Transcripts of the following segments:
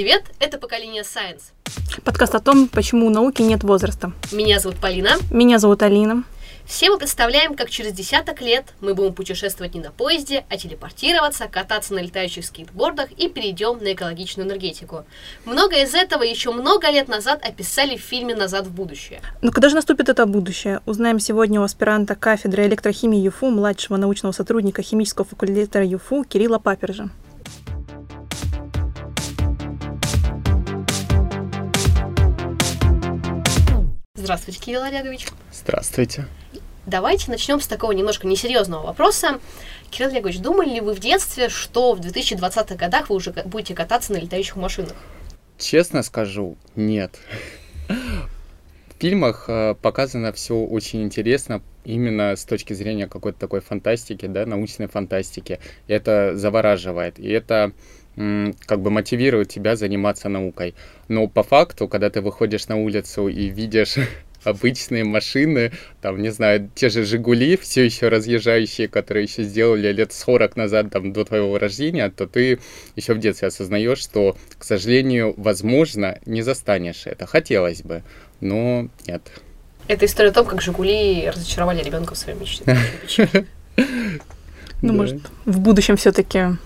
Привет, это «Поколение Science». Подкаст о том, почему у науки нет возраста. Меня зовут Полина. Меня зовут Алина. Все мы представляем, как через десяток лет мы будем путешествовать не на поезде, а телепортироваться, кататься на летающих скейтбордах и перейдем на экологичную энергетику. Многое из этого еще много лет назад описали в фильме «Назад в будущее». Но когда же наступит это будущее? Узнаем сегодня у аспиранта кафедры электрохимии ЮФУ, младшего научного сотрудника химического факультета ЮФУ Кирилла Папержа. Здравствуйте, Кирилл Олегович. Здравствуйте. Давайте начнем с такого немножко несерьезного вопроса. Кирилл Олегович, думали ли вы в детстве, что в 2020-х годах вы уже будете кататься на летающих машинах? Честно скажу, нет. В фильмах э, показано все очень интересно, именно с точки зрения какой-то такой фантастики, да, научной фантастики. Это завораживает. И это как бы мотивирует тебя заниматься наукой. Но по факту, когда ты выходишь на улицу и видишь обычные машины, там, не знаю, те же «Жигули», все еще разъезжающие, которые еще сделали лет 40 назад, там, до твоего рождения, то ты еще в детстве осознаешь, что, к сожалению, возможно, не застанешь это. Хотелось бы, но нет. Это история о том, как «Жигули» разочаровали ребенка в своей мечте. Ну, может, в будущем все-таки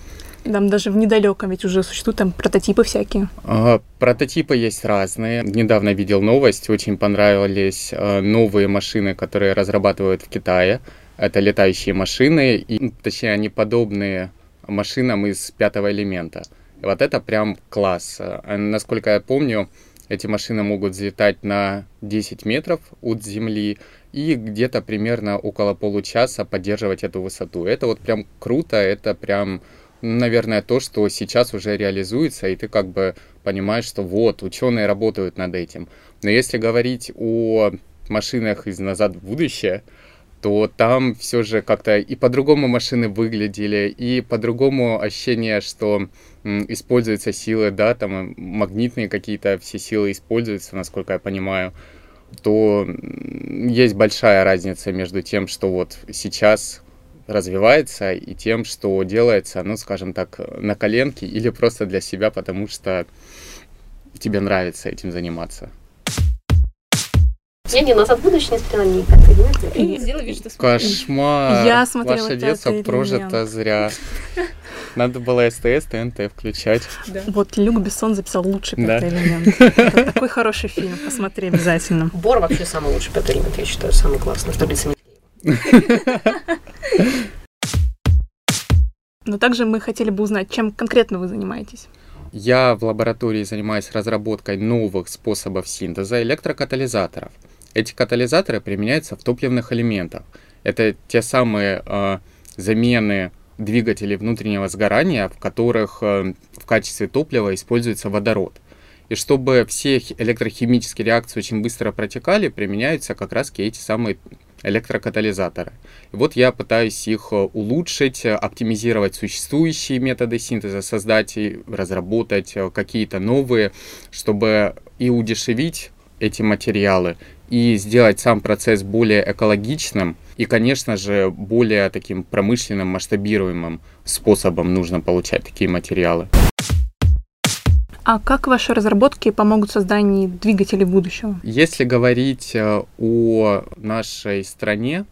там даже в недалеком ведь уже существуют там прототипы всякие. А, прототипы есть разные. Недавно видел новость, очень понравились а, новые машины, которые разрабатывают в Китае. Это летающие машины, и, точнее, они подобные машинам из пятого элемента. И вот это прям класс. А, насколько я помню, эти машины могут взлетать на 10 метров от земли и где-то примерно около получаса поддерживать эту высоту. Это вот прям круто, это прям наверное, то, что сейчас уже реализуется, и ты как бы понимаешь, что вот, ученые работают над этим. Но если говорить о машинах из «Назад в будущее», то там все же как-то и по-другому машины выглядели, и по-другому ощущение, что используются силы, да, там магнитные какие-то все силы используются, насколько я понимаю, то есть большая разница между тем, что вот сейчас развивается и тем, что делается, ну, скажем так, на коленке или просто для себя, потому что тебе нравится этим заниматься. Я не назад в будущее не смотрела никак. И сделай вид, что Кошмар. Я смотрела Ваше детство прожито зря. Надо было СТС, ТНТ включать. Да. Вот Люк Бессон записал лучший пятый да. элемент. Это такой хороший фильм, посмотри обязательно. Бор вообще самый лучший пятый элемент, я считаю, самый классный, в таблице Но также мы хотели бы узнать, чем конкретно вы занимаетесь. Я в лаборатории занимаюсь разработкой новых способов синтеза электрокатализаторов. Эти катализаторы применяются в топливных элементах. Это те самые э, замены двигателей внутреннего сгорания, в которых э, в качестве топлива используется водород. И чтобы все электрохимические реакции очень быстро протекали, применяются как раз эти самые электрокатализаторы. И вот я пытаюсь их э, улучшить, э, оптимизировать существующие методы синтеза, создать и разработать э, какие-то новые, чтобы и удешевить эти материалы, и сделать сам процесс более экологичным, и, конечно же, более таким промышленным, масштабируемым способом нужно получать такие материалы. А как ваши разработки помогут в создании двигателей будущего? Если говорить э, о нашей стране,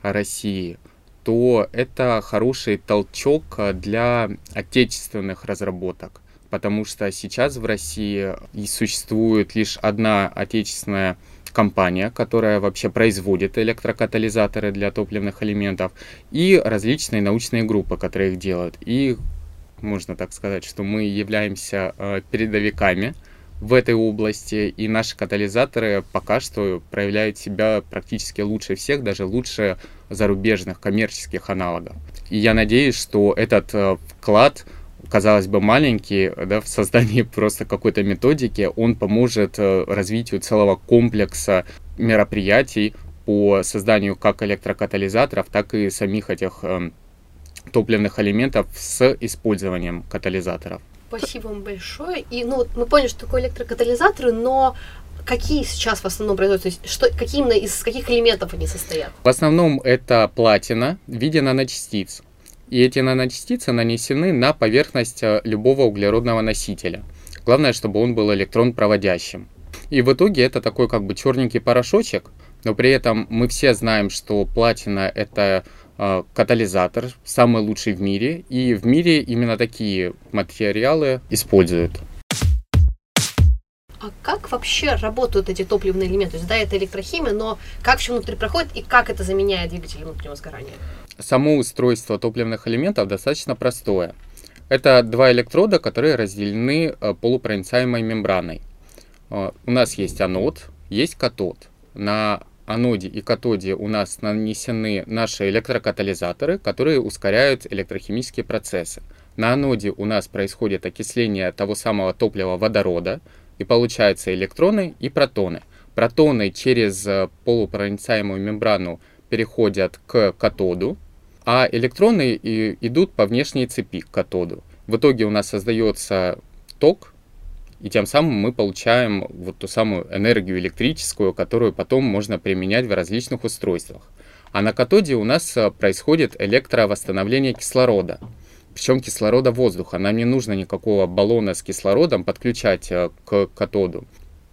о России, то это хороший толчок для отечественных разработок, потому что сейчас в России существует лишь одна отечественная компания, которая вообще производит электрокатализаторы для топливных элементов, и различные научные группы, которые их делают. И можно так сказать, что мы являемся э, передовиками в этой области, и наши катализаторы пока что проявляют себя практически лучше всех, даже лучше зарубежных коммерческих аналогов. И я надеюсь, что этот э, вклад, казалось бы, маленький, да, в создании просто какой-то методики, он поможет э, развитию целого комплекса мероприятий по созданию как электрокатализаторов, так и самих этих эм, топливных элементов с использованием катализаторов. Спасибо вам большое. И ну, мы поняли, что такое электрокатализаторы, но какие сейчас в основном производятся? То есть что, какие именно из каких элементов они состоят? В основном это платина в виде наночастиц. И эти наночастицы нанесены на поверхность э, любого углеродного носителя. Главное, чтобы он был электрон проводящим. И в итоге это такой как бы черненький порошочек, но при этом мы все знаем, что платина это катализатор, самый лучший в мире, и в мире именно такие материалы используют. А как вообще работают эти топливные элементы? То есть, да, это электрохимия, но как все внутри проходит и как это заменяет двигатели внутреннего сгорания? Само устройство топливных элементов достаточно простое. Это два электрода, которые разделены э, полупроницаемой мембраной. Э, у нас есть анод, есть катод. На аноде и катоде у нас нанесены наши электрокатализаторы, которые ускоряют электрохимические процессы. На аноде у нас происходит окисление того самого топлива водорода, и получаются электроны и протоны. Протоны через э, полупроницаемую мембрану переходят к катоду, а электроны и идут по внешней цепи к катоду. В итоге у нас создается ток, и тем самым мы получаем вот ту самую энергию электрическую, которую потом можно применять в различных устройствах. А на катоде у нас э, происходит электровосстановление кислорода. Причем кислорода воздуха. Нам не нужно никакого баллона с кислородом подключать э, к катоду.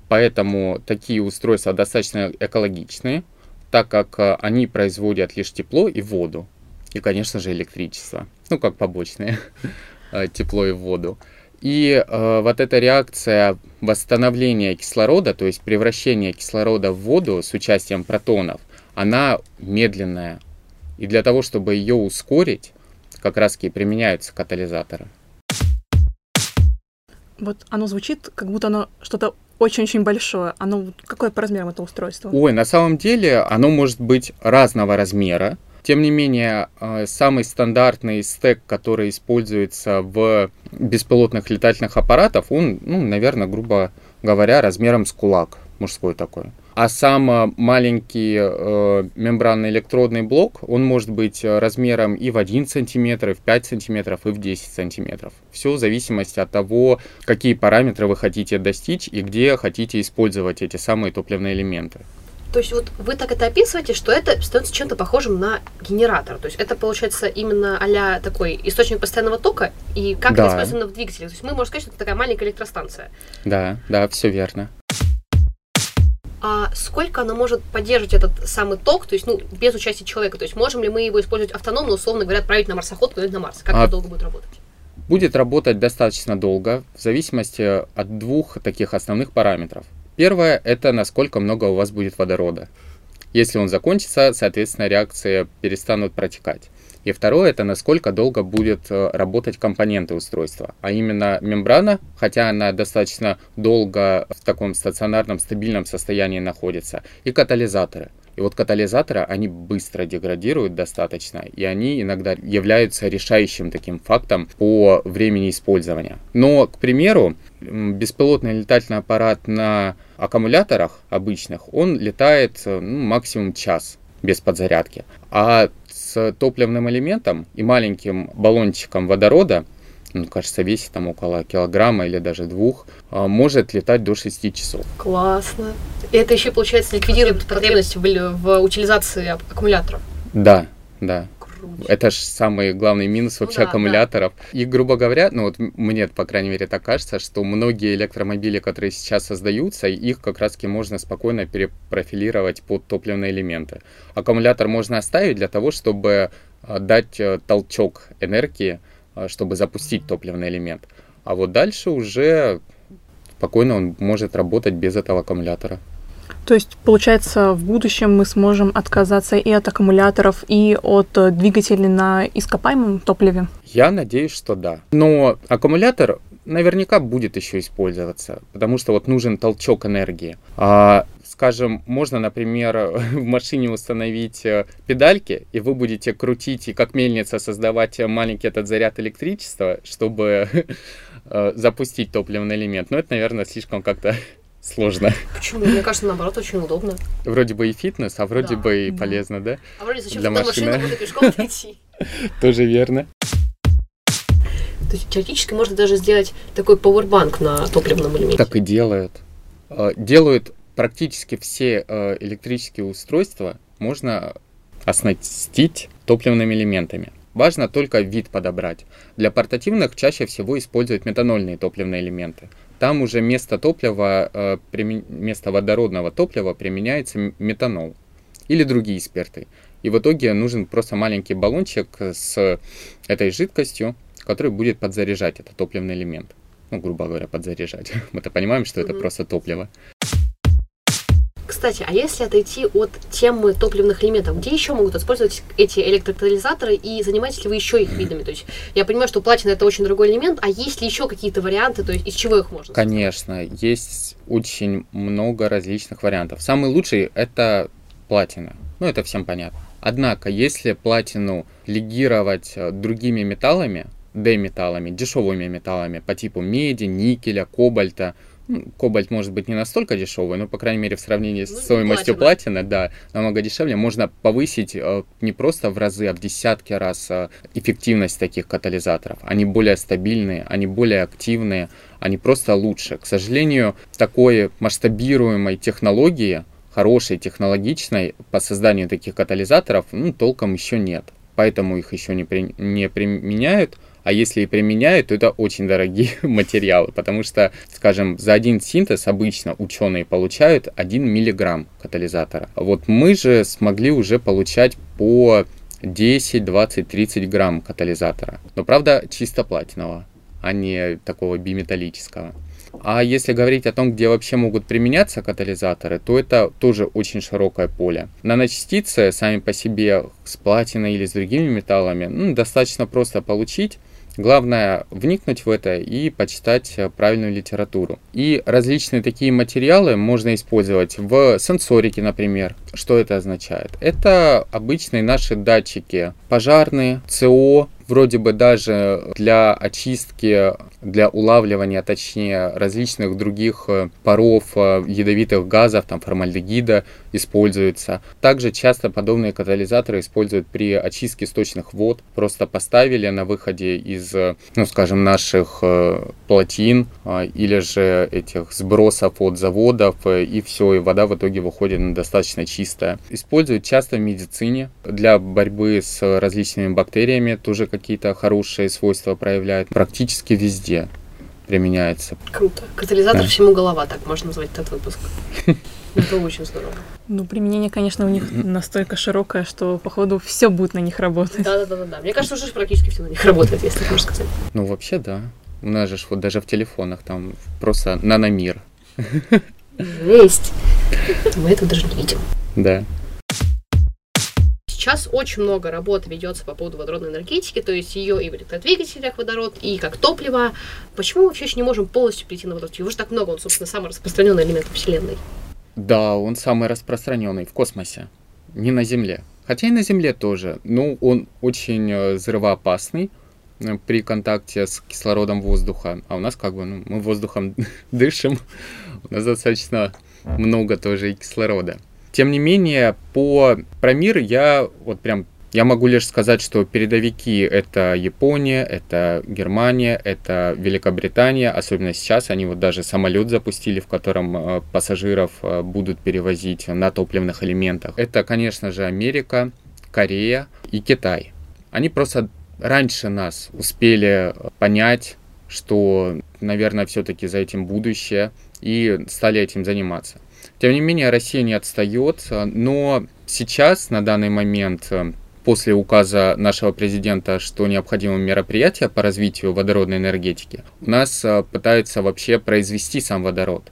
Поэтому такие устройства достаточно экологичные, так как э, они производят лишь тепло и воду. И, конечно же, электричество. Ну, как побочные тепло и воду. И э, вот эта реакция восстановления кислорода, то есть превращения кислорода в воду с участием протонов, она медленная. И для того, чтобы ее ускорить, как раз и применяются катализаторы. Вот оно звучит, как будто оно что-то очень-очень большое. Оно какое по размерам это устройство? Ой, на самом деле оно может быть разного размера. Тем не менее, э, самый стандартный стек, который используется в беспилотных летательных аппаратах, он, ну, наверное, грубо говоря, размером с кулак, мужской такой. А сам э, маленький э, мембранный электродный блок, он может быть размером и в 1 см, и в 5 см, и в 10 см. Все в зависимости от того, какие параметры вы хотите достичь и где хотите использовать эти самые топливные элементы. То есть вот вы так это описываете, что это становится чем-то похожим на генератор. То есть это получается именно а такой источник постоянного тока, и как да. это использовано в двигателе. То есть мы можем сказать, что это такая маленькая электростанция. Да, да, все верно. А сколько она может поддерживать этот самый ток, то есть, ну, без участия человека? То есть можем ли мы его использовать автономно, условно говоря, отправить на марсоход, куда на Марс? Как а... это долго будет работать? Будет работать достаточно долго, в зависимости от двух таких основных параметров. Первое – это насколько много у вас будет водорода. Если он закончится, соответственно, реакции перестанут протекать. И второе – это насколько долго будет э, работать компоненты устройства. А именно мембрана, хотя она достаточно долго в таком стационарном стабильном состоянии находится, и катализаторы – и вот катализаторы, они быстро деградируют достаточно, и они иногда являются решающим таким фактом по времени использования. Но, к примеру, беспилотный летательный аппарат на аккумуляторах обычных, он летает ну, максимум час без подзарядки. А с топливным элементом и маленьким баллончиком водорода ну, кажется, весит там около килограмма или даже двух, а, может летать до 6 часов. Классно. И это еще, получается, ликвидирует потребность в, в утилизации аккумуляторов. Да, да. Это же самый главный минус вообще ну, да, аккумуляторов. Да. И, грубо говоря, ну вот мне, по крайней мере, так кажется, что многие электромобили, которые сейчас создаются, их как раз-таки можно спокойно перепрофилировать под топливные элементы. Аккумулятор можно оставить для того, чтобы а, дать э, толчок энергии, чтобы запустить топливный элемент. А вот дальше уже спокойно он может работать без этого аккумулятора. То есть, получается, в будущем мы сможем отказаться и от аккумуляторов, и от э, двигателей на ископаемом топливе? Я надеюсь, что да. Но аккумулятор наверняка будет еще использоваться, потому что вот нужен толчок энергии. А, скажем, можно, например, в машине установить э, педальки, и вы будете крутить и как мельница создавать маленький этот заряд электричества, чтобы э, запустить топливный элемент. Но это, наверное, слишком как-то сложно. Почему? Мне кажется, наоборот, очень удобно. Вроде бы и фитнес, а вроде да. бы и полезно, да? А вроде зачем Для машины. машину, буду пешком идти. Тоже верно. То есть теоретически можно даже сделать такой пауэрбанк на топливном элементе. Так и делают. А, делают практически все а, электрические устройства можно оснастить топливными элементами. Важно только вид подобрать. Для портативных чаще всего используют метанольные топливные элементы. там уже вместо топлива, вместо водородного топлива применяется метанол или другие спирты. И в итоге нужен просто маленький баллончик с этой жидкостью, который будет подзаряжать этот топливный элемент. Ну, грубо говоря, подзаряжать. Мы-то понимаем, что это просто топливо. Кстати, а если отойти от темы топливных элементов, где еще могут использовать эти электрокатализаторы и занимаетесь ли вы еще их видами? То есть я понимаю, что платина это очень дорогой элемент, а есть ли еще какие-то варианты, то есть из чего их можно? Конечно, есть очень много различных вариантов. Самый лучший это платина. Ну, это всем понятно. Однако, если платину легировать э, другими металлами, D-металлами, дешевыми металлами по типу меди, никеля, кобальта, ну, кобальт может быть не настолько дешевый, но, по крайней мере, в сравнении с ну, стоимостью платина. платина, да, намного дешевле. Можно повысить э, не просто в разы, а в десятки раз э, эффективность таких катализаторов. Они более стабильные, они более активные, они просто лучше. К сожалению, такой масштабируемой технологии, хорошей, технологичной по созданию таких катализаторов, ну, толком еще нет. Поэтому их еще не, при, не применяют а если и применяют, то это очень дорогие материалы, потому что, скажем, за один синтез обычно ученые получают 1 миллиграмм катализатора. Вот мы же смогли уже получать по 10, 20, 30 грамм катализатора. Но правда чисто платинового, а не такого биметаллического. А если говорить о том, где вообще могут применяться катализаторы, то это тоже очень широкое поле. Наночастицы сами по себе с платиной или с другими металлами ну, достаточно просто получить. Главное вникнуть в это и почитать э, правильную литературу. И различные такие материалы можно использовать в сенсорике, например. Что это означает? Это обычные наши датчики пожарные, ЦО, вроде бы даже для очистки, для улавливания, точнее, различных других э, паров, э, ядовитых газов, там формальдегида используются. Также часто подобные катализаторы используют при очистке сточных вод. Просто поставили на выходе из, э, ну, скажем, наших плотин или же этих сбросов от заводов, и все, и вода в итоге выходит достаточно чистая. Используют часто в медицине для борьбы с различными бактериями, тоже какие-то хорошие свойства проявляют практически везде применяется. Круто. Катализатор да. всему голова, так можно назвать этот выпуск. Это очень здорово. Ну, применение, конечно, у них настолько широкое, что, походу, все будет на них работать. Да, да, да, да. Мне кажется, уже практически все на них работает, если можно сказать. Ну, вообще, да. У нас же вот даже в телефонах там просто наномир. Есть. Мы это даже не видим. Да. Сейчас очень много работы ведется по поводу водородной энергетики, то есть ее и в электродвигателях водород, и как топливо. Почему мы вообще еще не можем полностью перейти на водород? Его же так много, он, собственно, самый распространенный элемент Вселенной. Да, он самый распространенный в космосе, не на Земле. Хотя и на Земле тоже. Ну, он очень э, взрывоопасный э, при контакте с кислородом воздуха. А у нас как бы, ну, мы воздухом дышим, у нас достаточно много тоже и кислорода. Тем не менее, по про мир я вот прям я могу лишь сказать, что передовики это Япония, это Германия, это Великобритания, особенно сейчас они вот даже самолет запустили, в котором э, пассажиров э, будут перевозить на топливных элементах. Это, конечно же, Америка, Корея и Китай. Они просто раньше нас успели понять, что, наверное, все-таки за этим будущее, и стали этим заниматься. Тем не менее, Россия не отстает, но сейчас, на данный момент, после указа нашего президента, что необходимы мероприятия по развитию водородной энергетики, у нас э, пытаются вообще произвести сам водород.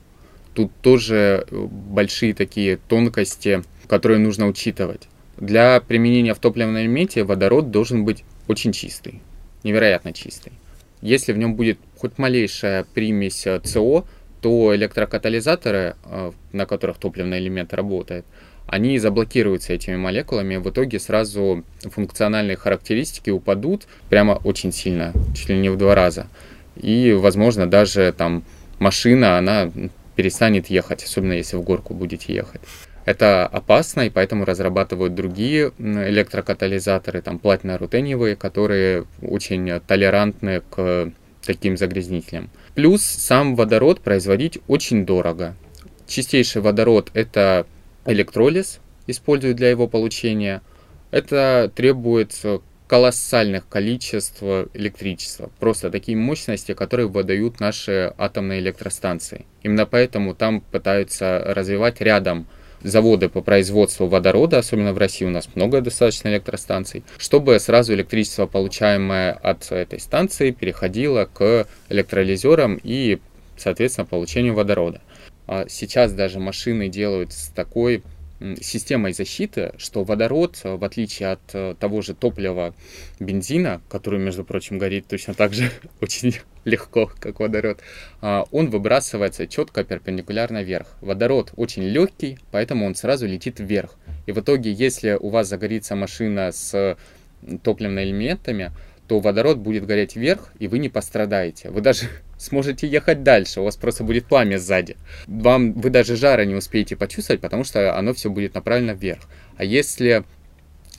Тут тоже э, большие такие тонкости, которые нужно учитывать. Для применения в топливном элементе водород должен быть очень чистый, невероятно чистый. Если в нем будет хоть малейшая примесь э, СО, то электрокатализаторы, э, на которых топливный элемент работает, они заблокируются этими молекулами, в итоге сразу функциональные характеристики упадут прямо очень сильно, чуть ли не в два раза. И, возможно, даже там машина, она перестанет ехать, особенно если в горку будете ехать. Это опасно, и поэтому разрабатывают другие электрокатализаторы, там платино-рутениевые, которые очень толерантны к таким загрязнителям. Плюс сам водород производить очень дорого. Чистейший водород это электролиз, используют для его получения. Это требует колоссальных количеств электричества. Просто такие мощности, которые выдают наши атомные электростанции. Именно поэтому там пытаются развивать рядом заводы по производству водорода, особенно в России у нас много достаточно электростанций, чтобы сразу электричество, получаемое от этой станции, переходило к электролизерам и, соответственно, получению водорода. А сейчас даже машины делают с такой системой защиты, что водород, в отличие от э, того же топлива бензина, который, между прочим, горит точно так же очень легко, как водород, а, он выбрасывается четко перпендикулярно вверх. Водород очень легкий, поэтому он сразу летит вверх. И в итоге, если у вас загорится машина с топливными элементами, то водород будет гореть вверх, и вы не пострадаете. Вы даже сможете ехать дальше, у вас просто будет пламя сзади. Вам, вы даже жара не успеете почувствовать, потому что оно все будет направлено вверх. А если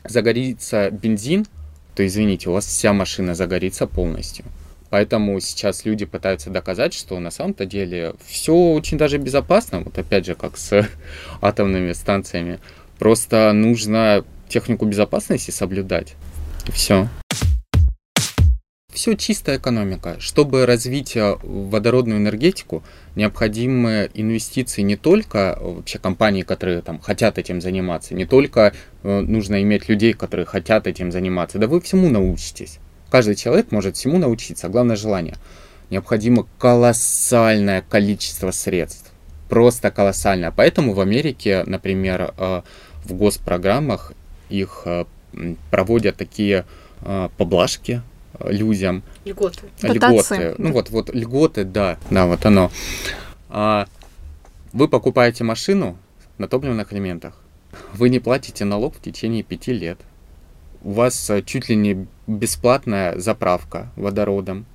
загорится бензин, то извините, у вас вся машина загорится полностью. Поэтому сейчас люди пытаются доказать, что на самом-то деле все очень даже безопасно, вот опять же, как с атомными станциями. Просто нужно технику безопасности соблюдать. Все все чистая экономика. Чтобы развить э, водородную энергетику, необходимы инвестиции не только вообще компании, которые там хотят этим заниматься, не только э, нужно иметь людей, которые хотят этим заниматься, да вы всему научитесь. Каждый человек может всему научиться, главное желание. Необходимо колоссальное количество средств. Просто колоссальное. Поэтому в Америке, например, э, в госпрограммах их проводят такие поблажки, людям. Льготы. Льготы. Ну вот, вот льготы, да, да, вот оно. А, вы покупаете машину на топливных элементах. Вы не платите налог в течение пяти лет. У вас э, чуть ли не бесплатная заправка водородом.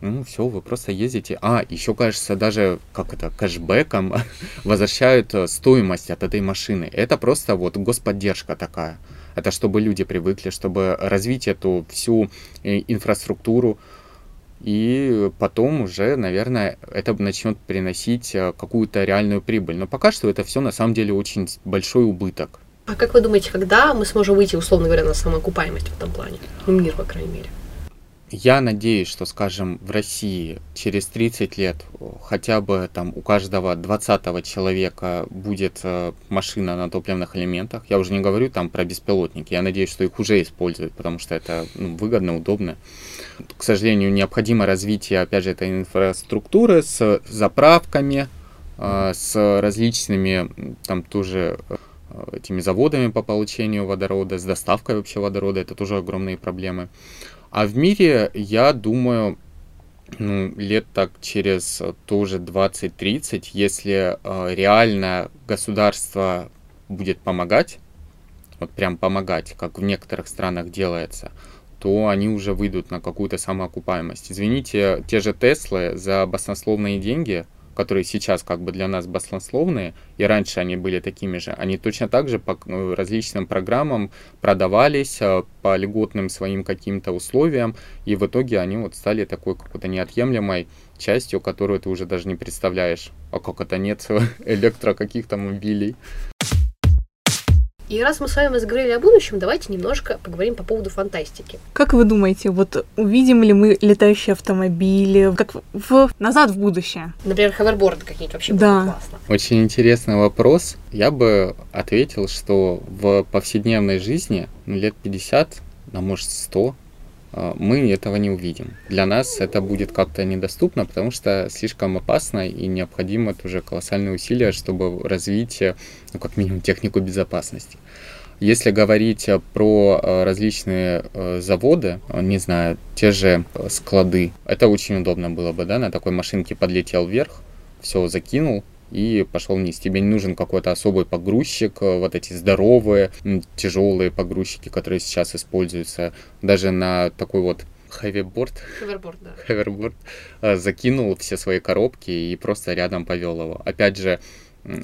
Ну, все, вы просто ездите. А, еще, кажется, даже, как это, кэшбэком возвращают э, стоимость от этой машины. Это просто вот господдержка такая. Это чтобы люди привыкли, чтобы развить эту всю э, инфраструктуру. И потом уже, наверное, это начнет приносить э, какую-то реальную прибыль. Но пока что это все на самом деле очень большой убыток. А как вы думаете, когда мы сможем выйти, условно говоря, на самоокупаемость в этом плане? Ну, мир, по крайней мере. Я надеюсь, что, скажем, в России через 30 лет хотя бы там у каждого 20 человека будет э, машина на топливных элементах. Я уже не говорю там про беспилотники. Я надеюсь, что их уже используют, потому что это ну, выгодно, удобно. К сожалению, необходимо развитие, опять же, этой инфраструктуры с заправками, э, с различными там тоже э, этими заводами по получению водорода, с доставкой вообще водорода. Это тоже огромные проблемы. А в мире, я думаю, ну, лет так через тоже 20-30, если э, реально государство будет помогать, вот прям помогать, как в некоторых странах делается, то они уже выйдут на какую-то самоокупаемость. Извините, те же Теслы за баснословные деньги которые сейчас как бы для нас баснословные, и раньше они были такими же, они точно так же по ну, различным программам продавались э, по льготным своим каким-то условиям, и в итоге они вот стали такой какой-то неотъемлемой частью, которую ты уже даже не представляешь. А как это нет электро каких-то мобилей. И раз мы с вами заговорили о будущем, давайте немножко поговорим по поводу фантастики. Как вы думаете, вот увидим ли мы летающие автомобили, как в назад в будущее? Например, ховерборды какие-нибудь вообще да. будут классно. Очень интересный вопрос. Я бы ответил, что в повседневной жизни ну, лет 50, а может 100, а, мы этого не увидим. Для нас это будет как-то недоступно, потому что слишком опасно и необходимо тоже колоссальные усилия, чтобы развить, ну, как минимум, технику безопасности. Если говорить про а, различные а, заводы, не знаю, те же склады, это очень удобно было бы, да, на такой машинке подлетел вверх, все закинул, и пошел вниз. Тебе не нужен какой-то особый погрузчик, э, вот эти здоровые, тяжелые погрузчики, которые сейчас используются даже на такой вот ховерборд, да. ховерборд э, закинул все свои коробки и просто рядом повел его. Опять же,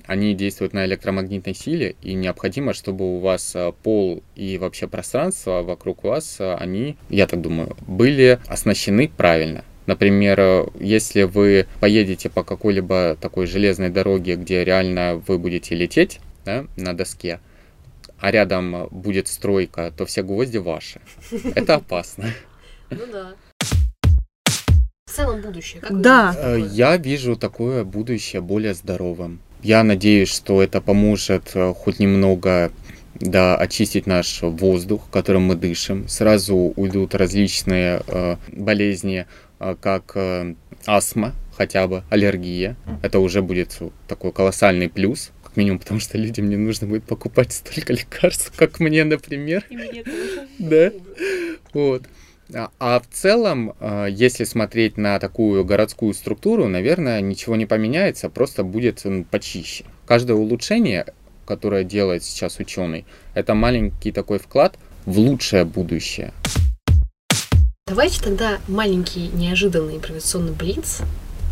они действуют на электромагнитной силе, и необходимо, чтобы у вас э, пол и вообще пространство вокруг вас, они, я так думаю, были оснащены правильно. Например, если вы поедете по какой-либо такой железной дороге, где реально вы будете лететь да, на доске, а рядом будет стройка, то все гвозди ваши. Это опасно. Ну да. В целом будущее. Как Да. Э? Я вижу такое будущее более здоровым. Я надеюсь, что это поможет э, хоть немного да, очистить наш воздух, которым мы дышим. Сразу уйдут различные э, болезни, э, как э, астма, хотя бы аллергия. Это уже будет такой колоссальный плюс, как минимум, потому что людям не нужно будет покупать столько лекарств, как мне, например. Да. Вот. А- А в целом, э, если смотреть на такую городскую структуру, наверное, ничего не поменяется, просто будет почище. Каждое улучшение, которое делает сейчас ученый, это маленький такой вклад в лучшее будущее. Давайте тогда маленький неожиданный импровизационный блиц.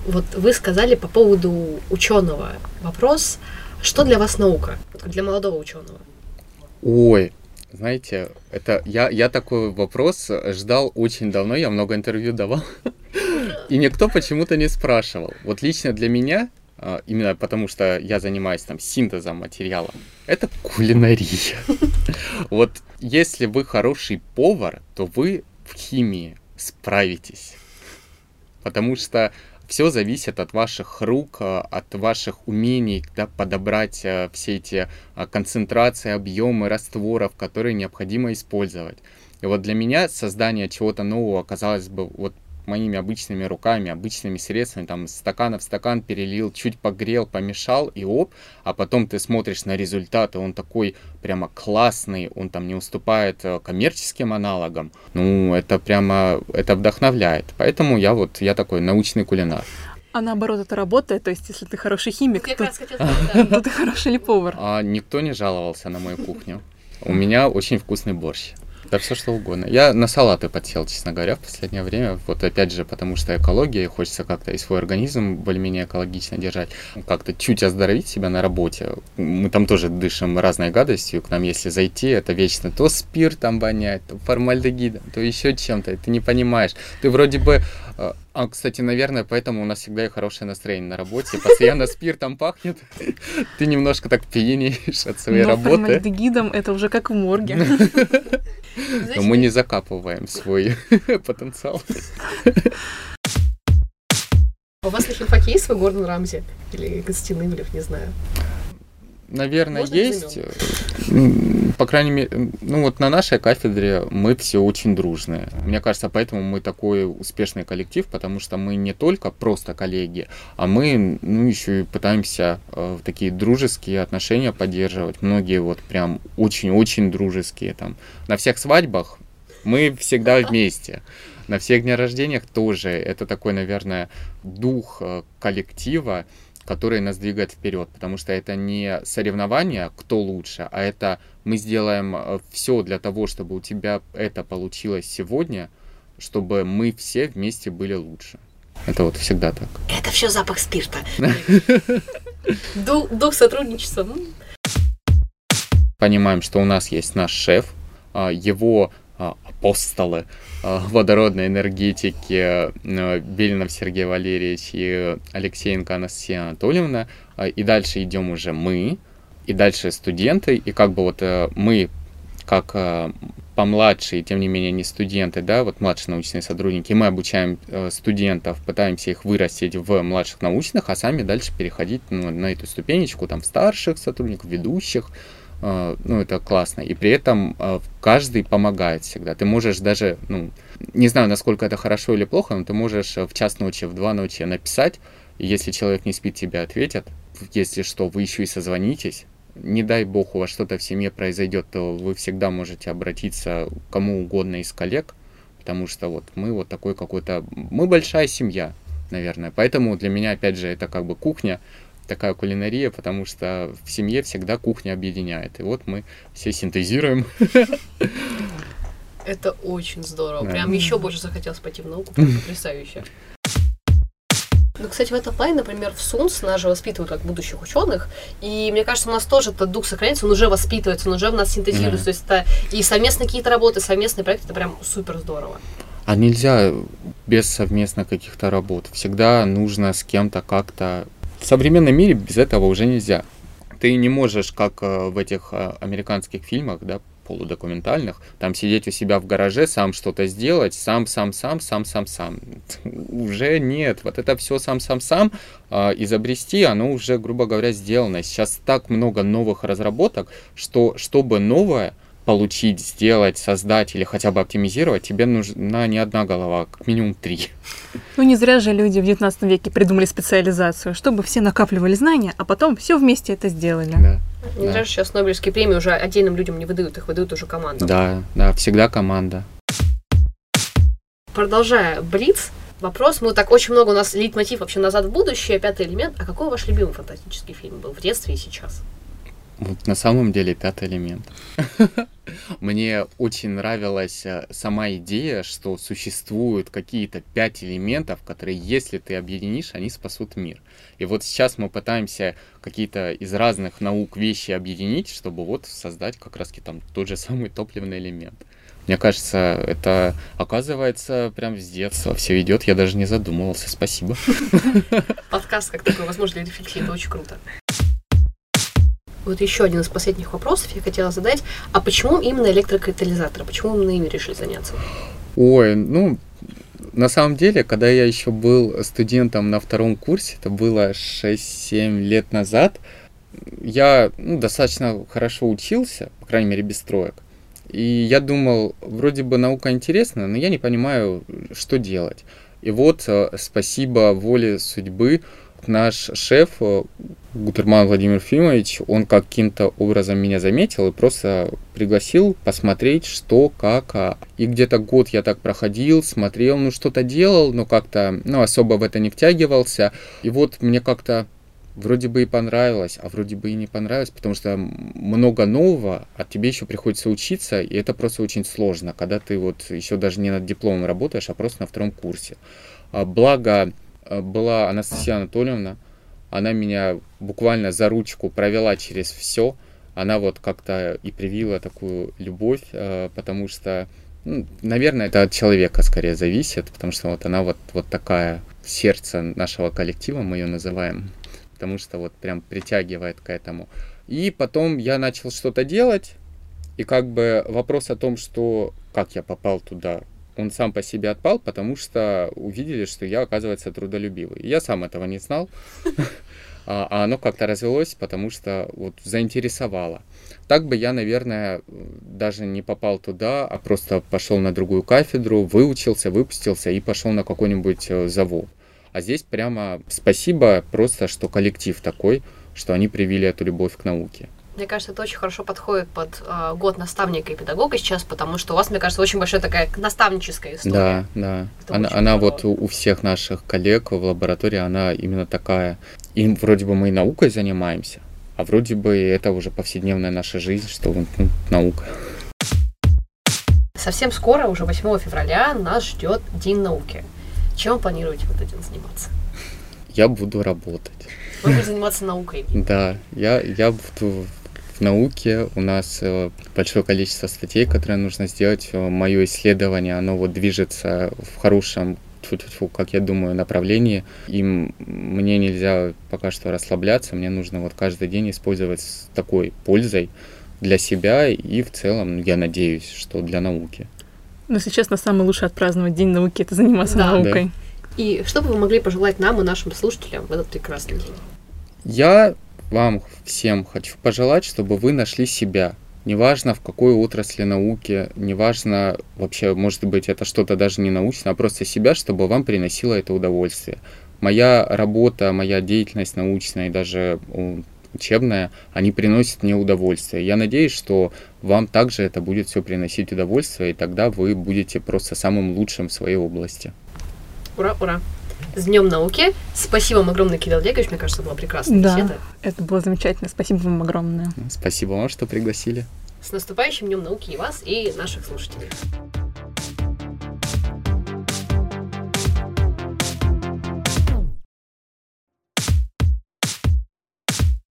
Вот вы сказали по поводу ученого вопрос, что для вас наука, для молодого ученого? Ой, знаете, это я, я такой вопрос ждал очень давно, я много интервью давал, и никто почему-то не спрашивал. Вот лично для меня, а, именно потому что я занимаюсь там синтезом материала, это кулинария. Вот если вы хороший повар, то вы в химии справитесь. Потому что все зависит от ваших рук, а, от ваших умений да, подобрать а, все эти а, концентрации, объемы растворов, которые необходимо использовать. И вот для меня создание чего-то нового, казалось бы, вот моими обычными руками, обычными средствами, там, из стакана в стакан перелил, чуть погрел, помешал, и оп, а потом ты смотришь на результат, и он такой прямо классный, он там не уступает э, коммерческим аналогам, ну, это прямо, это вдохновляет. Поэтому я вот, я такой научный кулинар. А наоборот, это работает, то есть если ты хороший химик, сказать, да. то ты хороший ли повар? А никто не жаловался на мою кухню. У меня очень вкусный борщ. Да все что угодно. Я на салаты подсел, честно говоря, в последнее время. Вот опять же, потому что экология, и хочется как-то и свой организм более-менее экологично держать. Как-то чуть оздоровить себя на работе. Мы там тоже дышим разной гадостью. К нам, если зайти, это вечно то спиртом воняет, то формальдегидом, то еще чем-то. Ты не понимаешь. Ты вроде бы... э, А, кстати, наверное, поэтому у нас всегда и хорошее настроение на работе. Постоянно спиртом пахнет. Ты немножко так пьянеешь от своей Но работы. формальдегидом это уже как в морге. Но мы не закапываем свой потенциал. А У вас на химфаке есть свой Гордон Рамзи? Или Константин Ивлев, не знаю. Наверное, Можно есть. По крайней мере, ну вот на нашей кафедре мы все очень дружные. Мне кажется, поэтому мы такой успешный коллектив, потому что мы не только просто коллеги, а мы, ну, еще и пытаемся э, такие дружеские отношения поддерживать. Многие вот прям очень-очень дружеские там. На всех свадьбах мы всегда вместе. На всех днях рождениях тоже. Это такой, наверное, дух э, коллектива, который нас двигает вперед, потому что это не соревнование, кто лучше, а это мы сделаем все для того, чтобы у тебя это получилось сегодня, чтобы мы все вместе были лучше. Это вот всегда так. Это все запах спирта. Дух, сотрудничества. Понимаем, что у нас есть наш шеф, а, его апостолы а, водородной энергетики а, Белинов Сергей Валерьевич и Алексеенко Анастасия Анатольевна. А, И дальше идем уже мы, и дальше студенты, и как бы вот э, мы, как э, помладшие, тем не менее не студенты, да, вот младшие научные сотрудники, мы обучаем э, студентов, пытаемся их вырастить в младших научных, а сами дальше переходить ну, на эту ступенечку, там, в старших сотрудников, ведущих, ну, это классно. И при этом э, каждый помогает всегда. Ты можешь даже, ну, не знаю, насколько это хорошо или плохо, но ты можешь э, в час ночи, в два ночи написать, и если человек не спит, тебе ответят. Если что, вы еще и созвонитесь. Не дай бог, у вас что-то в семье произойдет, то вы всегда можете обратиться кому угодно из коллег, потому что вот мы вот такой какой-то... Мы большая семья, наверное. Поэтому для меня, опять же, это как бы кухня, такая кулинария, потому что в семье всегда кухня объединяет. И вот мы все синтезируем. Это очень здорово. Да. Прям еще больше захотелось пойти в науку. Прям потрясающе. Ну, кстати, в этом плане, например, в СУНС нас же воспитывают как будущих ученых, и мне кажется, у нас тоже этот дух сохраняется, он уже воспитывается, он уже в нас синтезируется, Да. то есть это и совместные какие-то работы, совместные проекты, это прям супер здорово. А нельзя без совместно каких-то работ. Всегда нужно с кем-то как-то... В современном мире без этого уже нельзя. Ты не можешь, как э, в этих э, американских фильмах, да, полудокументальных, там сидеть у себя в гараже, сам что-то сделать, сам, сам, сам, сам, сам, сам. Уже нет. Вот это все сам, сам, сам э, изобрести, оно уже, грубо говоря, сделано. Сейчас так много новых разработок, что чтобы новое получить, сделать, создать или хотя бы оптимизировать, тебе нужна не одна голова, а как минимум три. Ну не зря же люди в 19 веке придумали специализацию, чтобы все накапливали знания, а потом все вместе это сделали. Да. Не Да. зря же сейчас Нобелевские премии уже отдельным людям не выдают, их выдают уже командам. Да, да, всегда команда. Продолжая Блиц, вопрос, мы так очень много у нас лейтмотив вообще назад в будущее, пятый элемент. А какой ваш любимый фантастический фильм был в детстве и сейчас? Вот на самом деле пятый элемент. Мне очень нравилась э, сама идея, что существуют какие-то пять элементов, которые, если ты объединишь, они спасут мир. И вот сейчас мы пытаемся какие-то из разных наук вещи объединить, чтобы вот создать как раз там тот же самый топливный элемент. Мне кажется, это оказывается прям с детства все идет. Я даже не задумывался. Спасибо. Подкаст как такой, возможно, для рефлексии, это очень круто. Вот еще один из последних вопросов я хотела задать. А почему именно электрокатализаторы? Почему именно ими решили заняться? Ой, ну, на самом деле, когда я еще был студентом на втором курсе, это было 6-7 лет назад, я ну, достаточно хорошо учился, по крайней мере, без троек. И я думал, вроде бы наука интересна, но я не понимаю, что делать. И вот, э, спасибо воле судьбы, наш шеф э, Гутерман Владимир Фимович, он каким-то образом меня заметил и просто пригласил посмотреть, что, как. а. И где-то год я так проходил, смотрел, ну что-то делал, но как-то, ну особо в это не втягивался. И вот мне как-то вроде бы и понравилось, а вроде бы и не понравилось, потому что много нового, а тебе еще приходится учиться, и это просто очень сложно, когда ты вот еще даже не над дипломом работаешь, а просто на втором курсе. А Благо, была Анастасия Анатольевна, она меня буквально за ручку провела через все. Она вот как-то и привила такую любовь, э, потому что, ну, наверное, это от человека скорее зависит, потому что вот она вот, вот такая сердце нашего коллектива, мы ее называем, потому что вот прям притягивает к этому. И потом я начал что-то делать, и как бы вопрос о том, что как я попал туда, он сам по себе отпал, потому что увидели, что я, оказывается, трудолюбивый. Я сам этого не знал, а а оно как-то развелось, потому что вот заинтересовало. Так бы я, наверное, даже не попал туда, а просто пошел на другую кафедру, выучился, выпустился и пошел на какой-нибудь э, завод. А здесь прямо спасибо просто, что коллектив такой, что они привили эту любовь к науке. Мне кажется, это очень хорошо подходит под э, год наставника и педагога сейчас, потому что у вас, мне кажется, очень большая такая наставническая история. Да, да. Она, она вот у, у всех наших коллег в лаборатории, она именно такая. И вроде бы мы и наукой занимаемся, а вроде бы это уже повседневная наша жизнь, что ну, наука. Совсем скоро, уже 8 февраля, нас ждет День науки. Чем вы планируете в этот день заниматься? Я буду работать. Вы будете заниматься наукой. Да, я, я буду в науке. У нас э, большое количество статей, которые нужно сделать. Мое исследование, оно вот движется в хорошем тьфу-тьфу-тьфу, как я думаю, направлении. И мне нельзя пока что расслабляться. Мне нужно вот каждый день использовать с такой пользой для себя и в целом, ну, я надеюсь, что для науки. Но если честно, самый лучший отпраздновать День науки – это заниматься Да. наукой. И что бы вы могли пожелать нам и нашим слушателям в этот прекрасный день? Я вам всем хочу пожелать, чтобы вы нашли себя. Неважно, в какой отрасли науки, неважно, вообще, может быть, это что-то даже не научное, а просто себя, чтобы вам приносило это удовольствие. Моя работа, моя деятельность научная и даже учебная, они приносят мне удовольствие. Я надеюсь, что вам также это будет все приносить удовольствие, и тогда вы будете просто самым лучшим в своей области. Ура, ура! С Днем науки! Спасибо вам огромное, Кирилл Олегович. Мне кажется, была прекрасная Да, беседа. это было замечательно. Спасибо вам огромное. Спасибо вам, что пригласили. С наступающим Днем науки и вас, и наших слушателей.